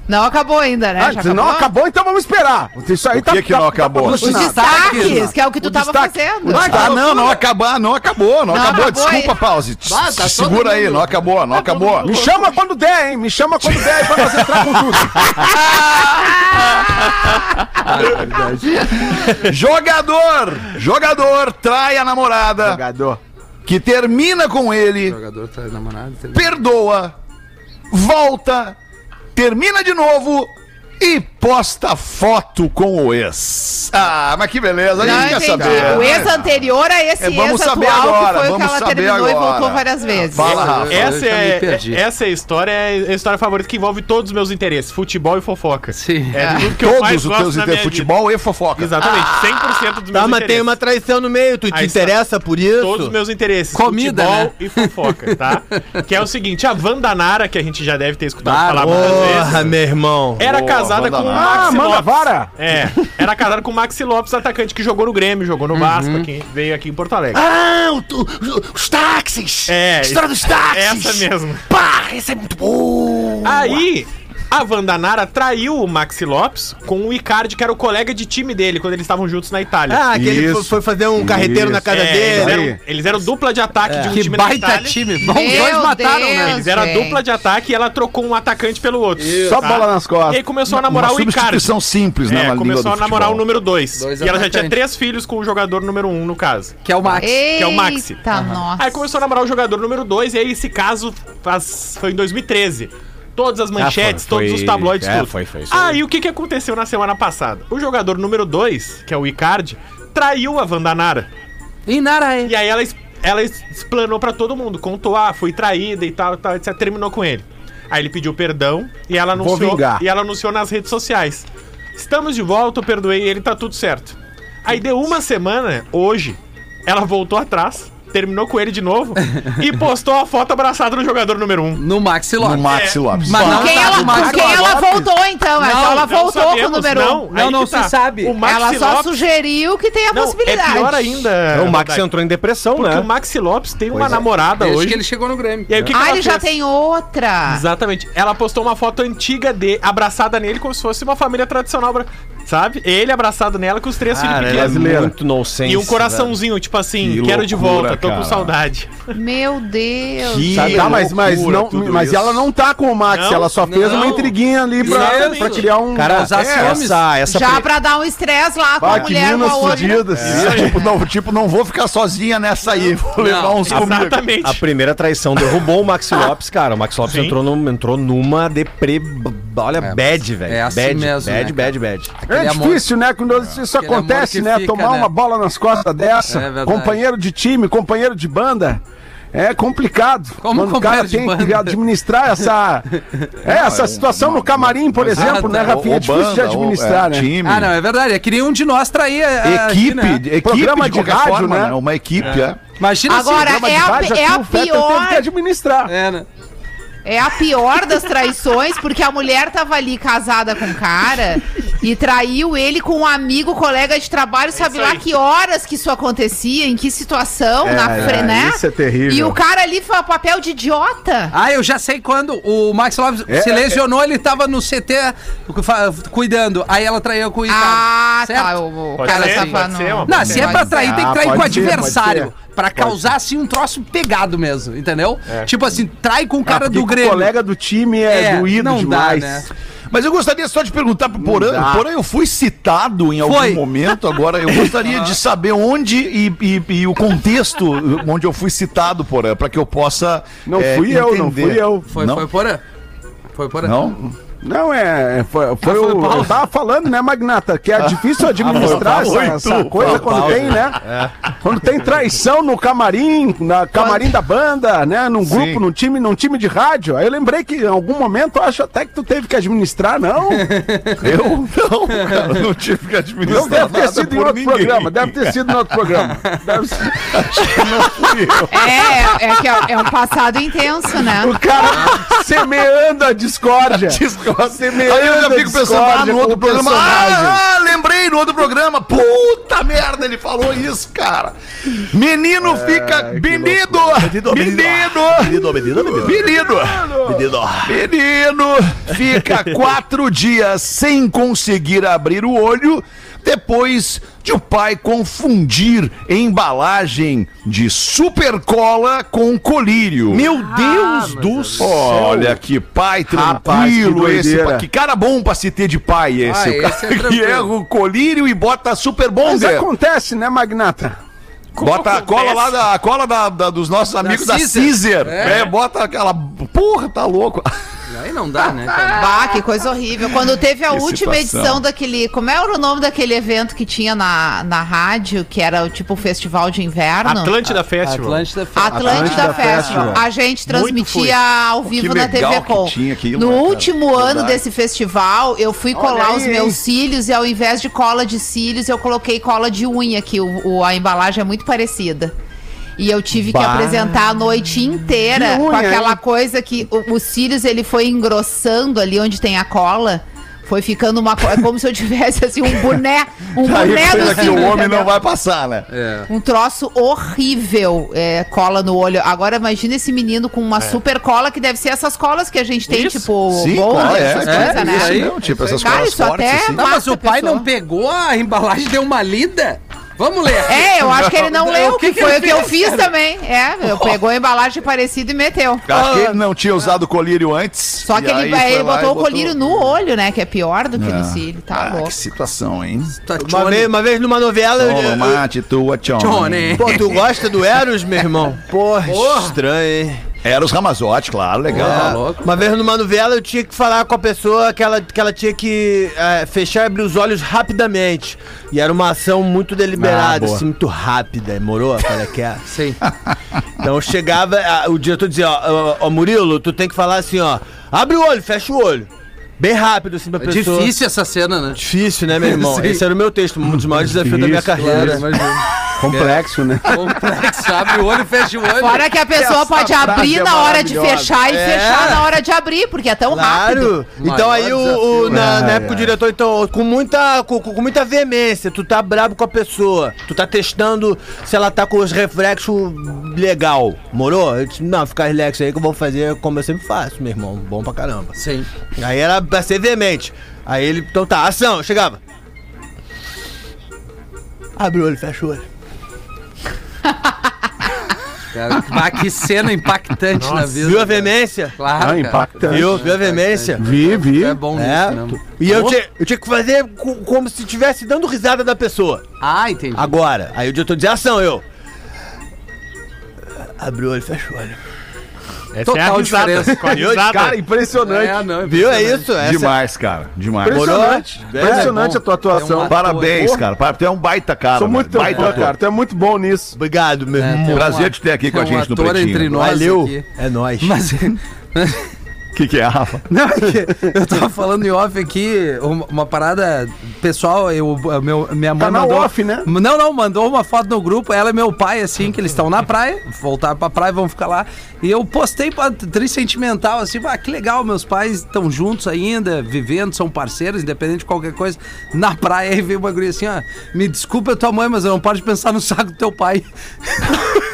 Não acabou ainda, né? Ah, se não acabou, então vamos esperar. Isso aí O que que não acabou? Os patrocinado. destaques, que é o que tu O tava destaque. fazendo. Ah, não, não acabar, não acabou, não, Não acabou. acabou Desculpa. Pause. Ah, tá Segura aí, não acabou, não acabou. Me chama quando der, hein? Me chama quando der aí pra nós entrar com tudo. Jogador, jogador trai a namorada Jogador. que termina com ele, Jogador traz namorado. teve- perdoa, volta, termina de novo e posta foto com o ex. Ah, mas que beleza, a gente quer entendi. saber. O ex anterior a esse É, vamos ex saber atual, agora, que foi o que vamos ela saber terminou e agora. voltou várias vezes. Fala, Essa é, essa é a história, é a história favorita que envolve todos os meus interesses: futebol e fofoca. Sim. É tudo que eu mais Todos os gosto teus interesses, futebol e fofoca. Exatamente, 100% dos meus Tá, mas interesses. tem uma traição no meio, tu te Aí está. interessa por isso? Todos os meus interesses. Comida, futebol né? e fofoca, tá? que é o seguinte: a Wanda Nara, que a gente já deve ter escutado falar muitas Porra, vezes, meu irmão. era Boa, casada com o. Ah, Maxi manda Lopes. vara. É, era casada com o Maxi Lopes, atacante que jogou no Grêmio, jogou no Vasco, aqui, veio aqui em Porto Alegre. Ah, o- o- os táxis! É, História dos táxis! Essa mesmo. Pá, essa é muito boa! Aí, a Wanda Nara traiu o Maxi Lopes com o Icardi, que era o colega de time dele, quando eles estavam juntos na Itália. Ah, que ele Isso. foi, foi fazer um carreteiro na casa É, eles, dele. eram, eles eram dupla de ataque de um Que time na baita Itália. time. Bom, Meu dois mataram, Deus. né? Eles eram a Gente. dupla de ataque e ela trocou um atacante pelo outro. Só tá? bola nas E costas. aí começou a namorar Uma o Icardi. substituição simples, né, É, na língua começou do a namorar o futebol. número 2. Dois E ela já tinha atacantes. três filhos com o jogador número 1, um, no caso. Que é o Max. Eita, é o Maxi. nossa. Aí começou a namorar o jogador número 2, e aí esse caso faz- foi em 2013. Todas as manchetes, Ah, foi- todos os foi- tabloides, é, tudo. foi- foi isso aí. o que, que aconteceu na semana passada? O jogador número 2, que é o Icardi, traiu a Vandanara. E Naraé. E aí ela, ela explanou pra todo mundo, contou, ah, fui traída e tal, tal, etc. Terminou com ele. Aí ele pediu perdão e ela anunciou, e ela anunciou nas redes sociais. Estamos de volta, eu perdoei ele, tá tudo certo. Aí deu uma semana, hoje, ela voltou atrás, terminou com ele de novo e postou a foto abraçada no jogador número 1. Um. No Maxi No Lopes. Maxi Lopes. Mas não Com quem ela, no Maxi com quem ela voltou, então? então ela voltou com o número 1. Um. Não, aí não que tá. se sabe. O Maxi Ela só Lopes, sugeriu que tem a não, é possibilidade. pior ainda. o Max Rodaica, entrou em depressão, Porque né? o Maxi Lopes tem uma Pois é. namorada Desde hoje. que ele chegou no Grêmio. E aí o que, que Ah, ela ele já fez? tem outra. Exatamente. Ela postou uma foto antiga de abraçada nele como se fosse uma família tradicional, sabe? Ele abraçado nela com os três filhos pequenos. é muito nonsense. E um coraçãozinho, tipo assim, Que quero de loucura, volta, tô com cara. saudade. Meu Deus. Que Tá, tá, mas, mas, não, mas isso. ela não tá com o Max, Não, ela só fez não. uma intriguinha ali pra, pra criar um. Cara, é, essa, essa Já pri- pra dar um estresse lá com Ah, a mulher com a outra. É, tipo, não, tipo, não vou ficar sozinha nessa aí. Vou levar uns comigo. Exatamente. A primeira traição derrubou o Maxi Lopes, cara. O Maxi Lopes Sim. entrou, no, entrou numa deprê. Olha, É, bad, velho. é assim bad, mesmo, bad, né, bad, bad. É Aquele amor- difícil, né? Quando isso Aquele acontece, né? fica, Tomar né? uma bola nas costas dessa, É companheiro de time, companheiro de banda. É complicado. Como Quando o cara tem banda? que administrar essa, é, essa situação no camarim, por exemplo, né. Rafinha? É difícil de administrar, né? Time. Ah, não, é verdade. É que nenhum de nós traía. ah, aqui, Equipe, né? equipe Programa de, de rádio, forma, né? Uma equipe, é. Imagina Agora, assim. De é a- rádio, é aqui a pior- teve que administrar. É, né? É a pior das traições, porque a mulher tava ali casada com o cara E traiu ele com um amigo, colega de trabalho, sabe isso lá aí. que horas que isso acontecia, em que situação, É, na frente, é, né? isso é terrível. E o cara ali foi o papel de idiota. Ah, eu já sei quando o Max Lopes É, se lesionou, ele tava no CT cuidando. Aí ela traiu com o Ricardo. Ah, certo? tá. O, o cara ser, tava no... ser, Não, se é pra trair, tem que Ah, trair com o adversário. Pra causar, assim, um troço pegado mesmo, entendeu? Tipo assim, trai com o cara Ah, porque do o Grêmio. colega do time é, É, doído não dá, demais. né? Mas eu gostaria só de perguntar pro Porã. dá. Porã, eu fui citado em algum Foi. momento agora. Eu gostaria de saber onde e, e- e o contexto onde eu fui citado, Porã, pra que eu possa. Não é, fui eu, não entender. fui eu. Foi, Não? foi porã. Foi porã. Não? Não, é. Foi, foi foi o. Paulo. Eu tava falando, né, Magnata? Que é difícil administrar essa, essa coisa quando tem, né? Quando tem traição no camarim, na camarim da banda, né? Num Sim. grupo, num time, num time de rádio. Aí eu lembrei que em algum momento eu acho até que tu teve que administrar, não? Eu não, cara, não tive que administrar. Não deve ter nada sido em outro ninguém. programa. Deve ter sido em outro programa. Deve ser. É, é que é, é um passado intenso, né? O cara semeando a discórdia. Discorda. Semeando Aí eu já fico pensando, ah, no outro programa. Ah, ah, lembrei no outro programa. Puta merda, ele falou isso, cara. Menino fica. Menino! Menino! Menino, menino, menino. Menino! Menino fica quatro dias sem conseguir abrir o olho depois de o pai confundir embalagem de super cola com colírio. Meu Deus do céu. Olha que pai Rapaz, tranquilo que esse. Que cara bom pra se ter de pai esse. Ah, o cara esse é que erra o colírio e bota super Mas bonder. acontece, né, Magnata? Bota a cola lá da a cola da, da- dos nossos amigos da Caesar. Caesar. É. É. bota aquela. Porra, tá louco. Aí não dá, né, cara? Bah, que coisa horrível. Quando teve a Que última situação. edição daquele. Como era o nome daquele evento que tinha na, na rádio, que era o tipo festival de inverno? Atlântida Festival. Atlântida Atlântida, Atlântida Festival. Festival. A gente transmitia ao vivo Que na TV que Com. tinha aquilo, no né, cara? último ano Verdade. desse festival, eu fui colar aí, os hein? meus cílios e ao invés de cola de cílios, eu coloquei cola de unha, que o, o- a embalagem é muito parecida. E eu tive que Bah. apresentar a noite inteira Que com aquela hein? coisa que o- os cílios ele foi engrossando ali onde tem a cola. Foi ficando uma coisa. É como se eu tivesse assim um boné. Um Aí boné do coisa que o homem entendeu? não vai passar, né? Um troço horrível, é, cola no olho. Agora imagina esse menino com uma super cola, que deve ser essas colas que a gente tem, Isso. tipo, Sim, Gold, claro, é, essas é, coisas, né? isso. Não, tipo essas Cara, isso fortes até- assim. Não, mas o pai pessoa. não pegou a embalagem, deu uma lida. Vamos ler. É, eu acho que ele não O leu, que que, que foi o que eu fiz cara? também. É, eu pegou a embalagem parecida e meteu. Acho que ele não tinha usado colírio antes. Só que e ele, ele e botou o colírio no olho, né? Que é pior do que no cílio. Tá Ah, louco. que situação, hein? Tá, Uma vez, uma vez numa novela. eu- Toma, eu- mate, tua. Johnny. Pô, tu gosta do Eros, meu irmão? Porra, estranho, hein? Era os Ramazotti, claro, legal. É, louco? Uma vez numa novela eu tinha que falar com a pessoa que ela, que ela tinha que é, fechar e abrir os olhos rapidamente. E era uma ação muito deliberada, Ah, assim, muito rápida. Morou? É que é? Sim. Então eu chegava, a- o diretor dizia, ó, ó, ó, Murilo, tu tem que falar assim, ó, abre o olho, fecha o olho. Bem rápido, assim, pra É pessoa. difícil essa cena, né? Difícil, né, meu irmão? Sim. Esse era o meu texto, um dos maiores desafios da minha carreira. Imagina. Complexo, né? Complexo, abre o olho e fecha o olho. Fora que a pessoa Essa pode abrir é na hora de fechar e É. fechar na hora de abrir, porque é tão rápido. Claro. Então Maior aí o, o- na, né? na época o diretor, então, com muita, com, com muita veemência, tu tá brabo com a pessoa, tu tá testando se ela tá com os reflexos legal. Morou? Eu disse, não, fica relax aí que eu vou fazer como eu sempre faço, meu irmão. Bom pra caramba. Sim. Aí era pra ser veemente. Aí ele, então tá, ação, chegava. Abre o olho, fecha o olho. Cara, que cena impactante na vida. Viu a veemência? Claro, Ah, impactante. Viu? Viu a veemência? Vi, vi. É bom É, nisso, né? e eu tinha, eu tinha que fazer co- como se estivesse dando risada da pessoa. Ah, entendi. Agora, aí o diretor dizia ação, eu. Abre o olho, fecha o olho. Essa Total é a risada. diferença. Com a risada. Cara, impressionante. É, não, Viu? É impressionante. isso? Essa... Demais, cara. Demais. Impressionante. Morou? Impressionante É, a tua é atuação. um Parabéns, cara. Para- Tu é um baita cara. Sou muito baita ator. cara. Tu é muito bom nisso. Obrigado, meu É, irmão. Prazer um- te ter aqui com a gente no Pretinho. entre nós Valeu. aqui. É nóis. Mas, O que, que é, Rafa? Não, é que eu tava falando em off aqui, uma, uma parada pessoal, eu, meu, minha mãe Canal mandou... off, né? Não, não, mandou uma foto no grupo, ela e meu pai, assim, que eles estão na praia, voltaram pra praia, vão ficar lá, e eu postei pra tri sentimental, assim, ah, que legal, meus pais estão juntos ainda, vivendo, são parceiros, independente de qualquer coisa, na praia, aí veio uma guria assim, ó, me desculpa tua mãe, mas eu não pode pensar no saco do teu pai.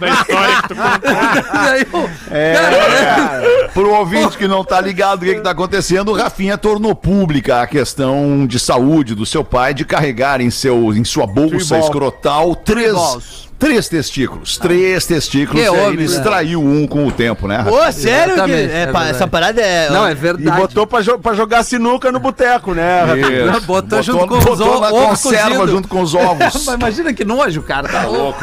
Da história que tu contou. Aí eu, É, cara, Pro ouvinte que não tá ligado o que, que tá acontecendo, o Rafinha tornou pública a questão de saúde do seu pai de carregar em, seu, em sua bolsa Tribal. escrotal três. Três testículos. Três testículos. Que e aí homem, ele né? extraiu um com o tempo, né, Rafinha? Pô, sério? Que, é, é essa parada é. não, é E verdade. botou pra, jo- pra jogar sinuca no boteco, né? Isso. Botou junto com botou os o- na ovo conserva cozido. junto com os ovos. Mas imagina que nojo, cara. Tá louco.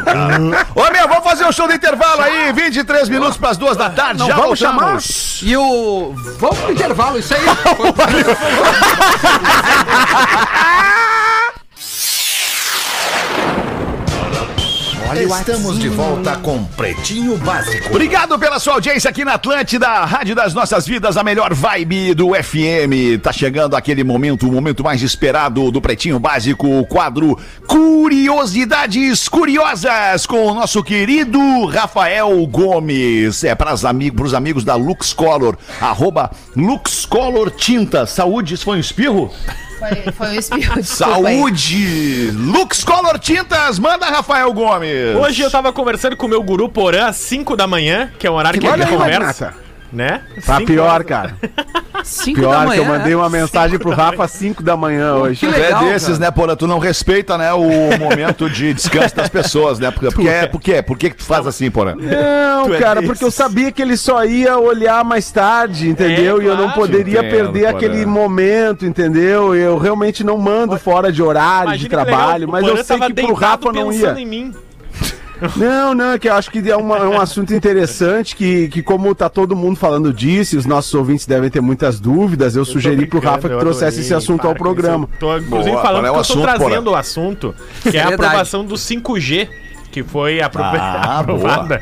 Ô, meu, vamos fazer o show do intervalo aí, 23 minutos pras duas da tarde, Não já vamos voltamos. E o. Vamos pro intervalo, isso aí. Estamos de volta com Pretinho Básico. Obrigado pela sua audiência aqui na Atlântida, Rádio das Nossas Vidas, a melhor vibe do FM. Tá chegando aquele momento, o momento mais esperado do Pretinho Básico, o quadro Curiosidades Curiosas com o nosso querido Rafael Gomes. É para os amigos, amigos da Lux Color, arroba Lux Color Tinta. Saúde, isso foi um espirro? Foi, foi espirro. aí. Saúde! Lux Color Tintas, manda Rafael Gomes. Hoje eu tava conversando com o meu guru Porã às 5 da manhã, que é o horário que, Olha ele conversa. Né? Tá Cinco pior, horas. cara. Cinco Pior que eu mandei uma mensagem pro Rafa às 5 da manhã hoje. que legal, é desses, cara. né, Porã? Tu não respeita, né, o momento de descanso das pessoas, né? Porque, porque, é, por quê? Por que que tu faz assim, Porã? Não, é cara, desses. porque eu sabia que ele só ia olhar mais tarde, entendeu? É, e eu não poderia Entendo, perder Porã. aquele momento, entendeu? Eu realmente não mando fora de horário, Imagina de trabalho, mas eu sei que pro Rafa não pensando ia. em mim. Não, não, é que eu acho que é, uma- é um assunto interessante que, que como tá todo mundo falando disso, e os nossos ouvintes devem ter muitas dúvidas, eu, sugeri pro Rafa que eu trouxesse adorei, esse assunto para ao programa. Tô, inclusive, Boa, falando é que o eu tô assunto, trazendo Porã? o assunto, que é a Verdade. aprovação do 5G. Que foi apro- Ah, aprovada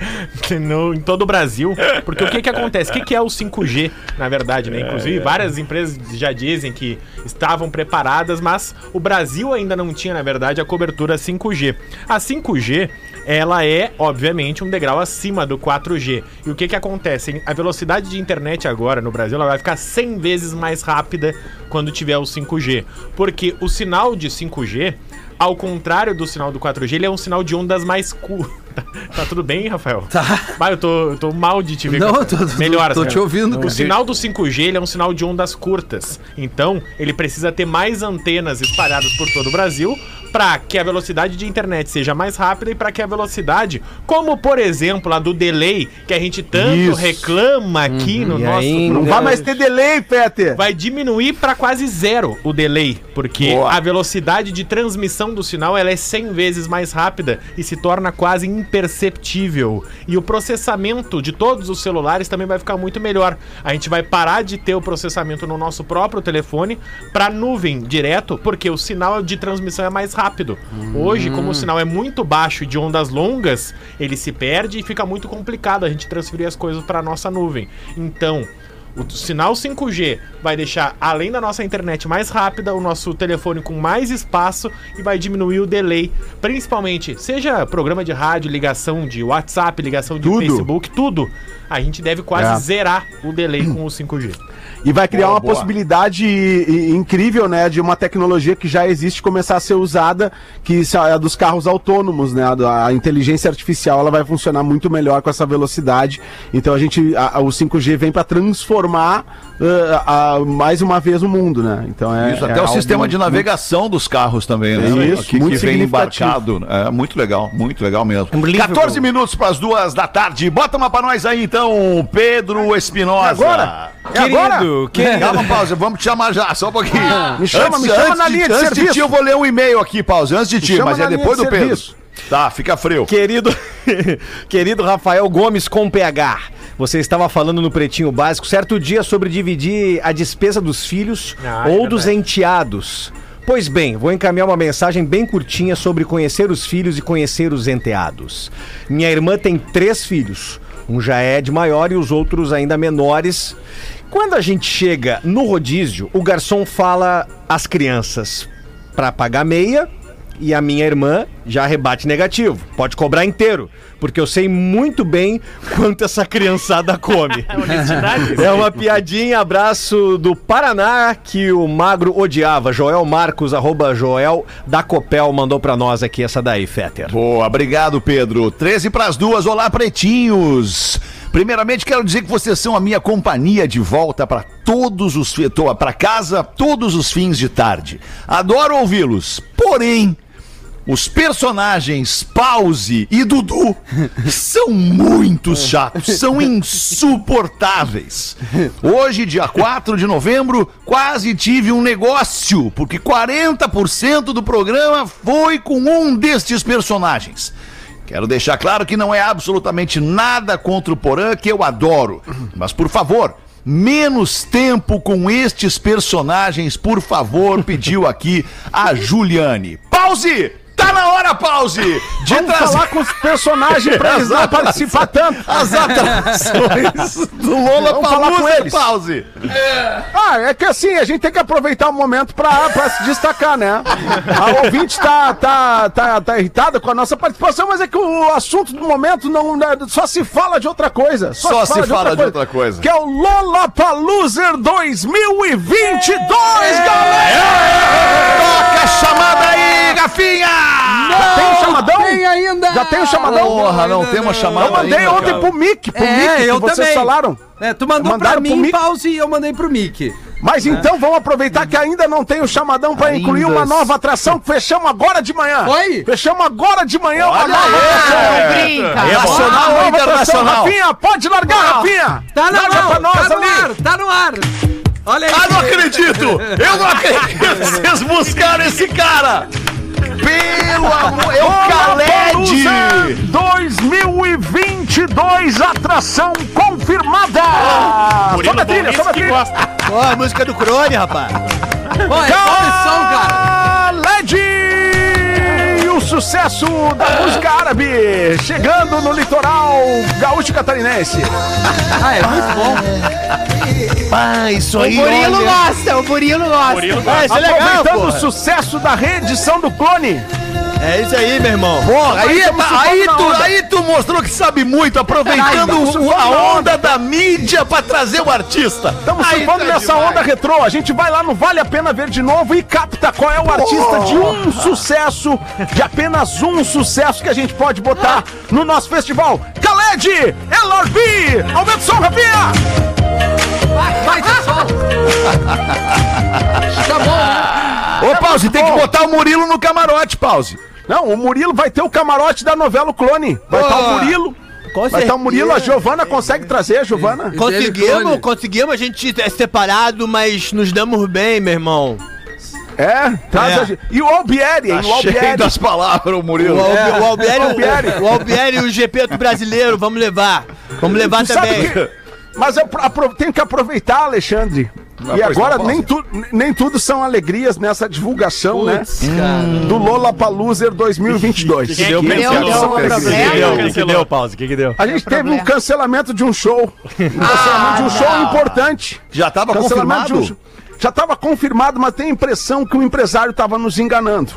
no- em todo o Brasil. Porque o que que acontece? O que, que é o 5G, na verdade, né? Inclusive, várias empresas já dizem que estavam preparadas, mas o Brasil ainda não tinha, na verdade, a cobertura 5G. A 5G, ela é, obviamente, um degrau acima do 4G. E o que que acontece? A velocidade de internet agora no Brasil, ela vai ficar 100 vezes mais rápida quando tiver o 5G. Porque o sinal de 5G, ao contrário do sinal do 4G, ele é um sinal de ondas mais curtas. Tá tudo bem, Rafael? Tá. Vai, eu tô, eu tô mal de te ver. Não, eu tô- tô- Melhoras, tô cara. te ouvindo, O sinal do 5G ele é um sinal de ondas curtas. Então, ele precisa ter mais antenas espalhadas por todo o Brasil para que a velocidade de internet seja mais rápida e para que a velocidade, como por exemplo a do delay, que a gente tanto Isso. reclama aqui no e nosso ainda- Não vai mais ter delay, Peter! vai diminuir para quase zero o delay, porque Boa. a velocidade de transmissão do sinal ela é 100 vezes mais rápida e se torna quase imperceptível. E o processamento de todos os celulares também vai ficar muito melhor. A gente vai parar de ter o processamento no nosso próprio telefone para nuvem direto, porque o sinal de transmissão é mais rápido. Hoje, como o sinal é muito baixo e de ondas longas, ele se perde e fica muito complicado a gente transferir as coisas para nossa nuvem. Então, o sinal 5G vai deixar, além da nossa internet mais rápida, o nosso telefone com mais espaço e vai diminuir o delay. Principalmente, seja programa de rádio, ligação de WhatsApp, ligação de Tudo. Facebook, tudo. A gente deve quase É. zerar o delay com o 5G. E vai criar Boa, uma boa. possibilidade incrível, né, de uma tecnologia que já existe começar a ser usada, que é a dos carros autônomos, né, a, inteligência artificial, ela vai funcionar muito melhor com essa velocidade. Então a gente, a- a- o 5G vem para transformar uh, a- mais uma vez o mundo, né? Então é Isso, é até o algo sistema de muito- navegação dos carros também, né? É isso, que, muito que vem embarcado. É muito legal, muito legal mesmo. Unbelievable. 14 minutos para as duas da tarde. Bota uma para nós aí, então, Pedro Espinosa. agora? É Querido, agora? querido. Calma, pausa, vamos te chamar já, só um pouquinho. Me chama, me chama na linha de antes de serviço. ti, eu vou ler um e-mail aqui, pausa, antes de ti, mas é depois de do Pedro. serviço. Tá, fica frio. Querido, querido Rafael Gomes com PH, você estava falando no Pretinho Básico certo dia sobre dividir a despesa dos filhos Ah, é ou dos enteados. Pois bem, vou encaminhar uma mensagem bem curtinha sobre conhecer os filhos e conhecer os enteados. Minha irmã tem três filhos. Um já é de maior e os outros ainda menores. Quando a gente chega no rodízio, o garçom fala às crianças para pagar meia e a minha irmã já rebate negativo. Pode cobrar inteiro, porque eu sei muito bem quanto essa criançada come. Honestidade. É uma piadinha, abraço do Paraná que o Magro odiava. Joel Marcos, arroba Joel da Copel, mandou pra nós aqui essa daí, Fetter. Boa, obrigado, Pedro. 13 para as duas. Olá, pretinhos. Primeiramente, quero dizer que vocês são a minha companhia de volta para todos os para casa todos os fins de tarde. Adoro ouvi-los. Porém, os personagens Pause e Dudu são muito chatos, são insuportáveis. Hoje, dia 4 de novembro, quase tive um negócio, porque 40% do programa foi com um destes personagens. Quero deixar claro que não é absolutamente nada contra o Porã, que eu adoro. Mas, por favor, menos tempo com estes personagens, por favor, pediu aqui a Juliane. Pause! Na hora, pause! De Vamos trazer falar com os personagens pra eles não participar tanto. as atrações do Lola Vamos falar com eles. pause. Ah, é que assim, a gente tem que aproveitar o momento pra, pra se destacar, né? A ouvinte tá, tá, tá, tá irritada com a nossa participação, mas é que o assunto do momento não, né, só se fala de outra coisa. Só se fala de outra coisa. Que é o Lollapalooza 2022, galera! Toca a chamada aí, Gafinha! Já tem o chamadão? Tem ainda! Já tem o chamadão? Porra, não tem uma chamada Eu mandei ainda, ontem cara. pro Mick, pro É, Mick, que eu vocês também. falaram. É, tu mandou Mandaram pra pro mim, pause, e eu mandei pro Mickey. Mas então vamos aproveitar que ainda não tem o chamadão pra incluir uma nova atração que fechamos agora de manhã. Oi? Fechamos agora de manhã uma Olha nova aí. atração. Não brinca. É nacional ou internacional? Rafinha, pode largar, Rafinha. Tá na Larga mão, pra nós tá no ali. ar, tá no ar. Olha aí. Ah, não acredito! Eu não acredito! Vocês buscaram esse cara! Pelo amor... É o! Lollapalooza 2022, atração confirmada. Sobe a trilha, sobe a trilha. Ó, a música do Crone, rapaz. Pô, é condição, cara. O sucesso da música árabe chegando no litoral gaúcho catarinense. Ah, é muito bom. Ah, isso O aí, Murilo olha. gosta, o Murilo gosta. Murilo Ah, isso é legal, Aproveitando pô. o sucesso da reedição do clone. É isso aí, meu irmão. Porra, aí, tá- aí, tu, aí tu mostrou que sabe muito, aproveitando estamos o- a onda da mídia pra trazer o artista. Estamos Aí surfando tá nessa demais. onda retrô. A gente vai lá no Vale a Pena Ver de novo e capta qual é o artista de um sucesso, de apenas um sucesso que a gente pode botar no nosso festival. Khaled, LRB, aumenta o som, Rafinha! Vai, tá só. Tá bom, né? Ô, Pause, tem que botar o Murilo no camarote, Pause. Não, o Murilo vai ter o camarote da novela O Clone. Vai estar o Murilo. Com Vai estar o Murilo, a. Giovana consegue trazer a Giovana? Conseguimos, conseguimos, a gente é separado, mas nos damos bem, meu irmão. É, traz É. a Gi- E o Albieri, hein? Tá o Albieri. cheio das palavras, o O, Murilo. Albi, o Albieri, Albieri. o, o Albieri e o GP do brasileiro, vamos levar. Vamos levar Tu sabe também. que- Mas eu apro- tenho que aproveitar, Alexandre. E agora não, nem, tu, nem tudo são alegrias nessa divulgação, né? Putz, cara. Do Lola Paluser 2022. Que deu, Deu, cancelou. deu São um alegrias. problema. Deu, que cancelou. deu, pause? O que, que deu? A gente teve um cancelamento de um show. Um cancelamento de um show importante. Já tava Cancelamento de um confirmado? show. Já estava confirmado, mas tem a impressão que o empresário estava nos enganando.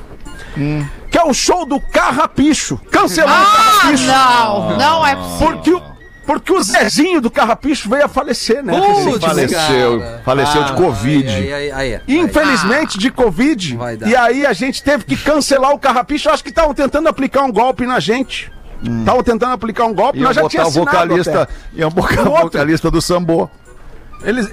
Que é o show do Carrapicho. Cancelado o Ah, Carrapicho. não, não é possível. Porque o, porque o Zezinho do Carrapicho veio a falecer, né? Putz, Faleceu. cara. Faleceu de Covid. Aí, aí, aí, aí. Infelizmente, de Covid. Vai dar. E aí a gente teve que cancelar o Carrapicho. Eu acho que estavam tentando aplicar um golpe na gente. Estavam tentando aplicar um golpe. Iam Nós já botar tínhamos o vocalista, iam botar o vocalista do Sambô. Eles.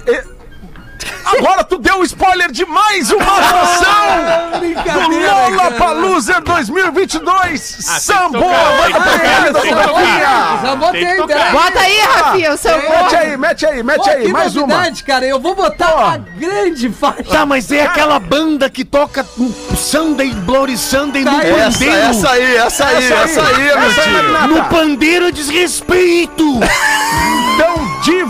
Agora tu deu spoiler de mais uma atração do Lola Paluser 2022. Sambo! Tem que botei, tocar. peraí. Bota aí, Rafinha, o seu Mete aí, mete aí, mete aí, mais uma. novidade, cara. Eu vou botar Ó. a grande faixa. Tá, mas é aquela banda que toca um Sunday, Bloody Sunday no Tá. Essa, pandeiro. essa aí, essa aí, essa aí, Essa aí, Miltinho. Magnata. No pandeiro desrespeito. Estão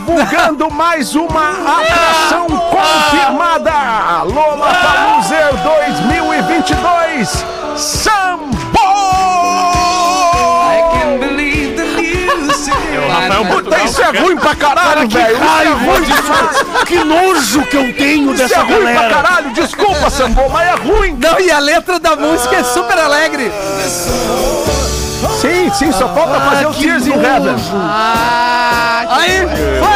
divulgando mais uma atração confirmada. Lola Paluser 2022. Sambo! O Rafael é um Puta, isso é ruim pra caralho, que velho. Isso é ruim disso. Que nojo que eu tenho Isso é dessa ruim pra galera. caralho. Desculpa, Sambô, mas é ruim. Não, e a letra da música é super alegre. Sim, sim, só falta fazer o Tears in Heaven. Aí, vai,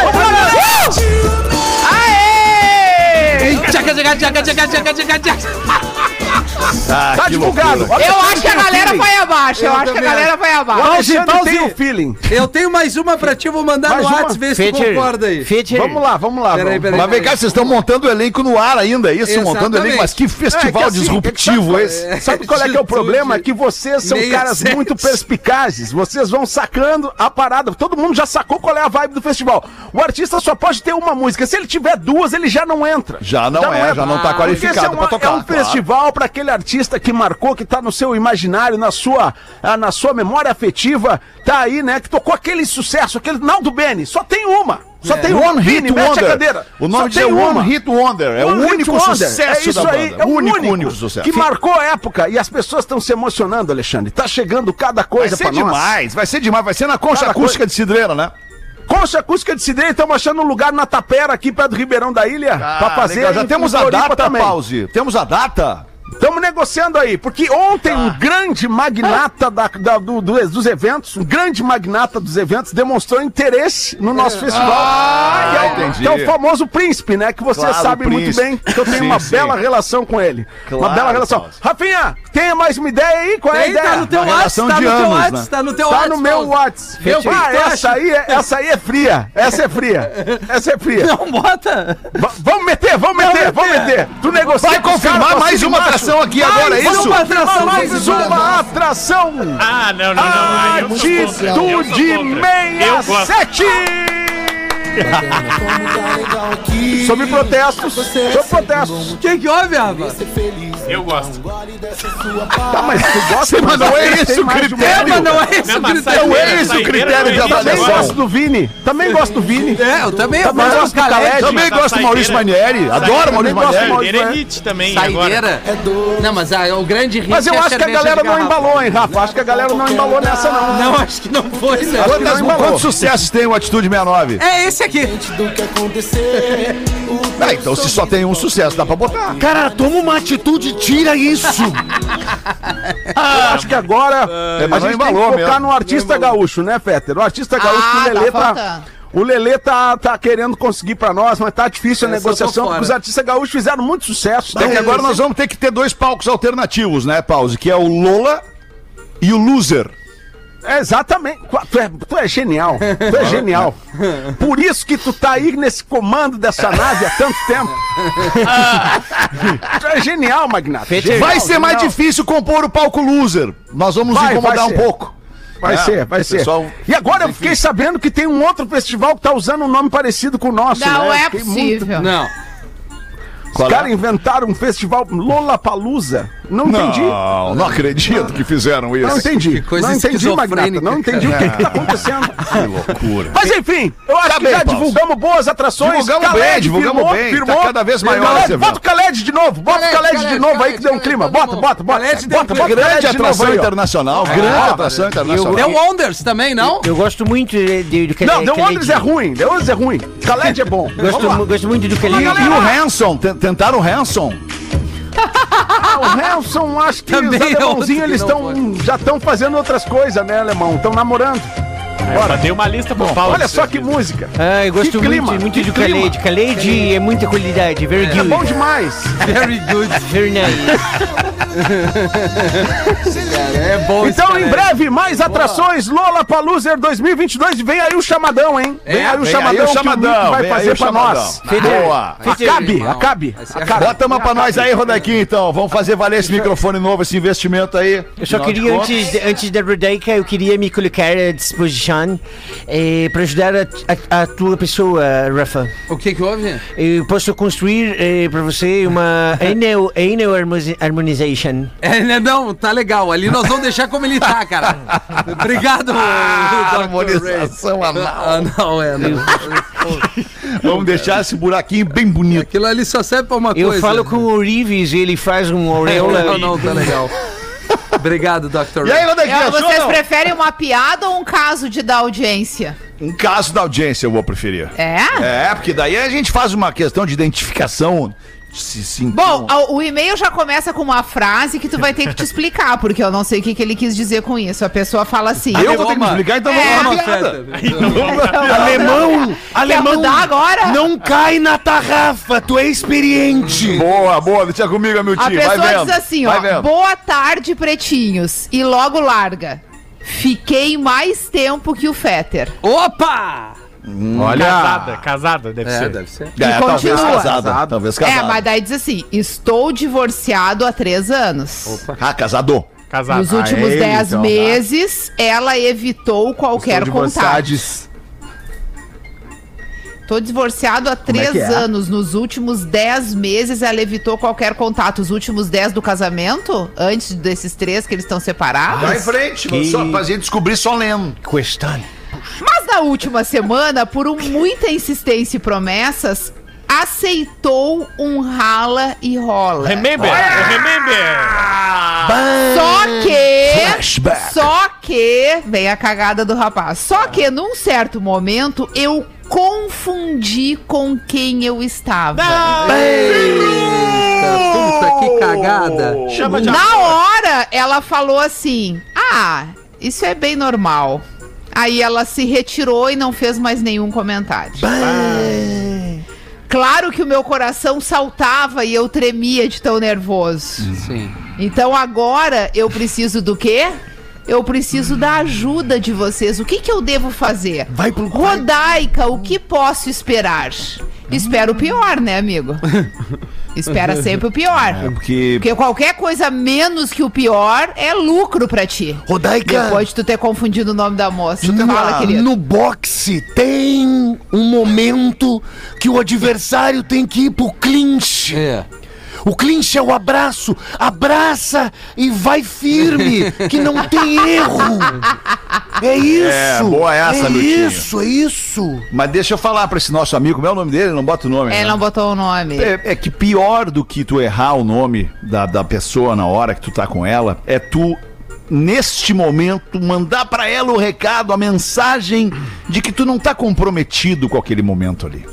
gotcha, gotcha, gotcha, gotcha, gotcha, gotcha. Ah, Tá divulgado. loucura. Eu acho que a galera vai abaixo. Eu Eu acho que a galera acho. vai abaixo. Alexandre Pause, tem pause. o feeling. Eu tenho mais uma pra ti, vou mandar Mais no? WhatsApp, ver se tu concorda aí. Feature. Vamos lá, vamos lá. Peraí, peraí. Mas vem cá, vocês estão montando o elenco no ar ainda, é isso? Exatamente. Montando o elenco, mas que festival É, que assim, disruptivo é que esse. sabe- Sabe qual é que é o problema? É que vocês são caras sete. muito perspicazes. Vocês vão sacando a parada. Todo mundo já sacou qual é a vibe do festival. O artista só pode ter uma música. Se ele tiver duas, ele já não entra. Já não é, já não tá Porque esse qualificado é, uma- pra tocar, É um claro. festival pra aquele artista que marcou, que tá no seu imaginário, na sua, ah, na sua memória afetiva. Tá aí, né? Que tocou aquele sucesso, aquele Naldo Bene. Só tem uma. Só tem uma. One Vini, Hit Wonder. cadeira. O nome disso é tem uma. One Hit Wonder. É o One único sucesso é isso da aí, banda. É o único, único, único sucesso. Que marcou a época e as pessoas estão se emocionando, Alexandre. Tá chegando cada Vai coisa ser pra nós. demais, vai ser demais. Vai ser na concha Cada acústica de Cidreira, né? Concha Acústica de Cidreira, estamos achando um lugar na Tapera, aqui perto do Ribeirão da Ilha, pra fazer. Ah, legal. Já em temos a data, também. Pause. Temos a data? Estamos negociando aí, porque ontem Tá. um grande magnata da- da- do- do- dos eventos, um grande magnata dos eventos, demonstrou interesse no nosso festival. Ah, que, é o, entendi. que é o famoso príncipe, né? Que vocês Claro, sabem muito bem, que eu tenho Sim, uma sim. bela relação com ele. uma Claro, bela relação. Paulo. Rafinha, tenha mais uma ideia aí? Qual é a Aí ideia? tá no teu Uma relação WhatsApp, tá de no teu anos, WhatsApp, né? tá no teu Tá WhatsApp. no meu. WhatsApp. Que Ah, essa aí, é, essa aí é fria. Essa é fria. Essa é fria. Não, bota. Va- vamos meter, vamos meter, vamos meter. Tu negocia Vai confirmar mais você uma. Atração aqui agora, é Mais isso? uma atração, mais uma atração. Ah, não, não, não. Atitude contra. Eu gosto. 67. Sobre protestos, sobre protestos. O que houve, Rafa? Eu gosto. Tá, mas tu gosta, Mas não é esse o critério. Mas não é esse Não, o critério. Não é esse o critério de existe Também avaliação. gosto do Vini. Também gosto do Vini. É, eu também. Também gosto gosto do Caled. Caled. Também gosto do Maurício Manieri. Adoro Maurício gosto Manieri. Maurício Saideira é hit também. Saideira? Não, mas ah, o grande hit Mas eu é acho que a galera não embalou, hein, Rafa? Acho que a galera não embalou nessa, não. Não, acho que não foi, né? Quantos sucessos tem o Atitude 69? É esse aqui. Ah, então se só tem um sucesso, dá pra botar. Cara, toma uma atitude, tira isso. Eu acho que agora É, a gente tem que focar mesmo. no artista gaúcho, né, Fetter? O artista gaúcho Ah, que o tá Lelê tá. O Lelê tá, tá querendo conseguir pra nós, mas tá difícil a Essa negociação, porque os artistas gaúchos fizeram muito sucesso. É que tá? agora nós vamos ter que ter dois palcos alternativos, né, Pause? Que é o Lola e o Loser. Exatamente. Tu é, tu é genial. Tu é genial. Por isso que tu tá aí nesse comando dessa nave há tanto tempo. tu é genial, Magnata. Genial, Vai ser mais genial. difícil compor o palco Loser. Nós vamos Vai, incomodar vai um pouco. Vai É, ser, vai ser. pessoal- E agora eu fiquei sabendo que tem um outro festival que tá usando um nome parecido com o nosso. Não né? é Fiquei muito- possível. Não. Os Qual é? caras inventaram um festival Lollapalooza. Não entendi. Não, não acredito que fizeram isso. Não entendi. Que coisa não entendi, Magnata. Não entendi o que, que tá acontecendo. Que loucura. Mas enfim, eu acho Tá que bem, já Paulo. divulgamos boas atrações. Divulgamos bem, divulgamos bem. Tá cada vez maior evento. Bota o Caled de novo. Bota o Caled, Caled de Caled, novo aí Caled, que deu um Caled, clima. todo Bota, bota, bota. Caled deu Bota, bota Grande Caled atração internacional. Grande atração internacional. Deu Wonders também, não? Eu gosto muito do Não, Khaled- The Wonders é ruim. The Wonders é ruim. Caled é bom. Gosto, muito do Khaled. e o Hanson? Ten- Tentaram o Hanson? Ah, o Hanson, acho que Também os é alemãozinhos, que eles estão já estão fazendo outras coisas, né, alemão? Estão namorando. Bora. Dei uma lista pro Paulo. Olha só que música. Ah, eu gosto Que clima, muito, muito que do clima. Khaled. Khaled é muita qualidade, very É good. bom demais. Very good. Very nice. É bom Então, cara em breve, mais atrações. Lola Paluser 2022. Vem aí o chamadão, hein? Vem aí o vem chamadão, aí o que o vai vem aí fazer o pra chamadão. nós. Boa. Acabe, acabe. Bota uma pra nós aí, Rodaquinho, então. Vamos fazer valer esse microfone novo, esse investimento aí. Eu só queria, antes, antes da Rodaica, eu queria me colocar à disposição eh, para ajudar a, a- a tua pessoa, Rafa. O que que houve? Eu posso construir eh, para você uma anal, anal harmoni- harmonization. É, né, não, tá legal. Ali nós vamos deixar como ele tá, cara. Obrigado, Ah, harmonização anal. Ah, não, é, não. Vamos deixar esse buraquinho bem bonito. Aquilo ali só serve pra uma Eu coisa. falo com o Rives e ele faz um aureola. Não, não, tá legal. Obrigado, Dr. E aí, Eu- achou vocês não? preferem uma piada ou um caso de dar audiência? Um caso da audiência eu vou preferir. É? É, porque daí a gente faz uma questão de identificação. Se, se Bom, a- o e-mail já começa com uma frase que tu vai ter que te explicar, porque eu não sei o que, que ele quis dizer com isso. A pessoa fala assim. eu vou ter que me explicar, então É, vamos lá, Fetter. piada. Alemão, alemão, mudar agora? não cai na tarrafa, tu é experiente. Boa, boa, deixa comigo, A Miltinho. Vai pessoa vendo. diz assim, vai ó, vendo. boa tarde, pretinhos, e logo larga. Fiquei mais tempo que o Fetter. Opa! Olha. Casada, casada, deve É, ser. deve ser. É, talvez continua. casada. Talvez É, casada. mas daí diz assim, estou divorciado há três anos. Ah, casado. Casada. Nos últimos ele, dez então, meses, ela evitou qualquer Estou contato. Tô divorciado há três que é? anos. Nos últimos dez meses, ela evitou qualquer contato. Os últimos dez do casamento, antes desses três que eles estão separados. Vai em frente, só pra gente descobrir só lendo. Questão. Mas na última semana, por um- muita insistência e promessas, aceitou um rala e rola. Remember, remember. Só que. Flashback. Só que. Vem a cagada do rapaz. Só que num certo momento eu confundi com quem eu estava. Eita, puta que cagada. Chama de Na hora, ela falou assim: Ah, isso é bem normal. Aí ela se retirou e não fez mais nenhum comentário. Claro que o meu coração saltava e eu tremia de tão nervoso. Sim. Então agora eu preciso do quê? Eu preciso da ajuda de vocês. O que, que eu devo fazer? Vai pro Rodaica, o que posso esperar? Espero o pior, né, amigo? Espera sempre o pior. Porque Porque qualquer coisa menos que o pior é lucro pra ti. Rodaica, Depois de tu ter confundido o nome da moça. no, Fala, querido. no boxe tem um momento que o adversário tem que ir pro clinch. É. O clinch é o abraço. Abraça e vai firme, que não tem erro. É isso. É, boa essa, é Miltinho. isso, é isso. Mas deixa eu falar pra esse nosso amigo, como é o nome dele? Não bota o nome. Ele né? não botou o nome. É, é que pior do que tu errar o nome da, da pessoa na hora que tu tá com ela, é tu, neste momento, mandar pra ela o recado, a mensagem de que tu não tá comprometido com aquele momento ali.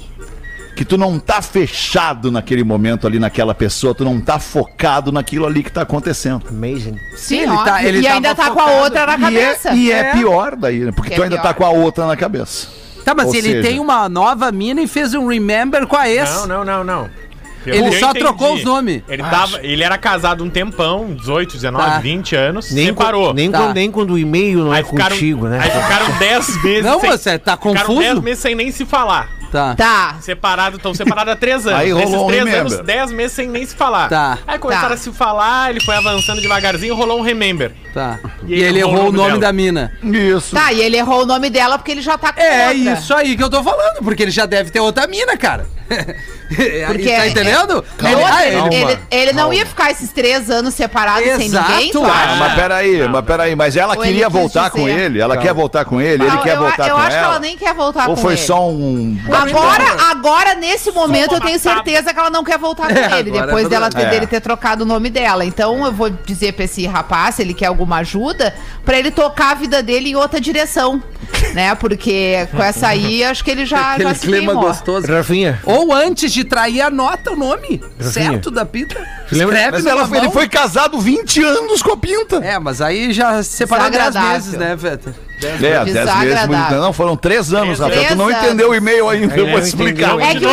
Que tu não tá fechado naquele momento ali, naquela pessoa, tu não tá focado naquilo ali que tá acontecendo. Amazing. Sim, ele ó, tá- ele e ainda tá com a focado. outra na E cabeça. é, e é É. pior daí, né? Porque Que tu é ainda pior. tá com a outra na cabeça. Tá, mas Ou ele seja- tem uma nova mina e fez um remember com a ex. Não, não, não, não. Eu- Ele só entendi. trocou os nomes. Ele, tava, ele era casado um tempão, 18, 19, Tá. 20 anos, Nem, separou. Quando, nem, Tá. quando, nem quando o e-mail não aí é ficaram, contigo, né? Aí ficaram 10 meses Não, sem, você tá Ficaram confuso? 10 meses sem nem se falar. Tá. Tá. Separado, estão separados há 3 anos. Aí rolou Nesses um 3 remember. anos, 10 meses sem nem se falar. Tá. Aí começaram Tá. a se falar, ele foi avançando devagarzinho, rolou um remember. Tá. E E, ele errou o nome dela. da mina. Isso. Tá, e ele errou o nome dela porque ele já tá com É outra. isso aí que eu tô falando, porque ele já deve ter outra mina, cara. Porque tá é- entendendo? Ele, Ele- ah, ele, ele- ele- ele não ia ficar esses três anos separados sem Exato. ninguém, tu Ah, Ah, acha? mas peraí, mas peraí, mas ela Ou ele queria quis voltar com dizer. ele, ela quer voltar com ele, ele Não, quer eu, voltar eu com acho ela. que ela nem quer voltar Ou com foi ele. só um. Agora, agora, nesse momento, eu tenho certeza que ela não quer voltar com É, ele, depois é dela ter, É. dele ter trocado o nome dela. Então, eu vou dizer pra esse rapaz, se ele quer alguma ajuda, pra ele tocar a vida dele em outra direção, né? Porque com essa aí, acho que ele já, Aquele já se clima queimou. gostoso. Rafinha, Ou antes de trair, anota o nome. Certo da pinta. Escreve Mas ela, ele foi casado 20 anos com a pinta. É, mas aí já separaram 10 Desagradável. meses, né, Vetter? É, 10 meses. Não, foram 3 anos, Rafael. Tu não anos. entendeu o e-mail ainda, eu Eu vou te explicar. É que o